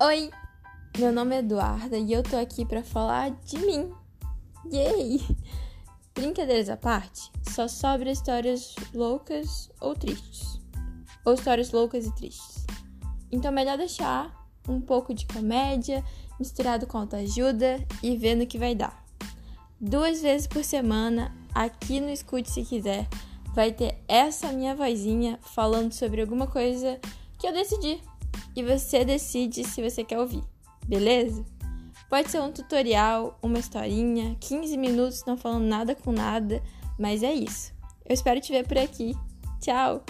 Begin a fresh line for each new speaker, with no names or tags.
Oi, meu nome é Eduarda e eu tô aqui para falar de mim. Yay! Brincadeiras à parte, só sobra histórias loucas ou tristes. Ou histórias loucas e tristes. Então, melhor deixar um pouco de comédia misturado com autoajuda e vendo o que vai dar. Duas vezes por semana, aqui no Escute Se Quiser, vai ter essa minha vozinha falando sobre alguma coisa que eu decidi e você decide se você quer ouvir, beleza? Pode ser um tutorial, uma historinha, 15 minutos não falando nada com nada, mas é isso. Eu espero te ver por aqui. Tchau!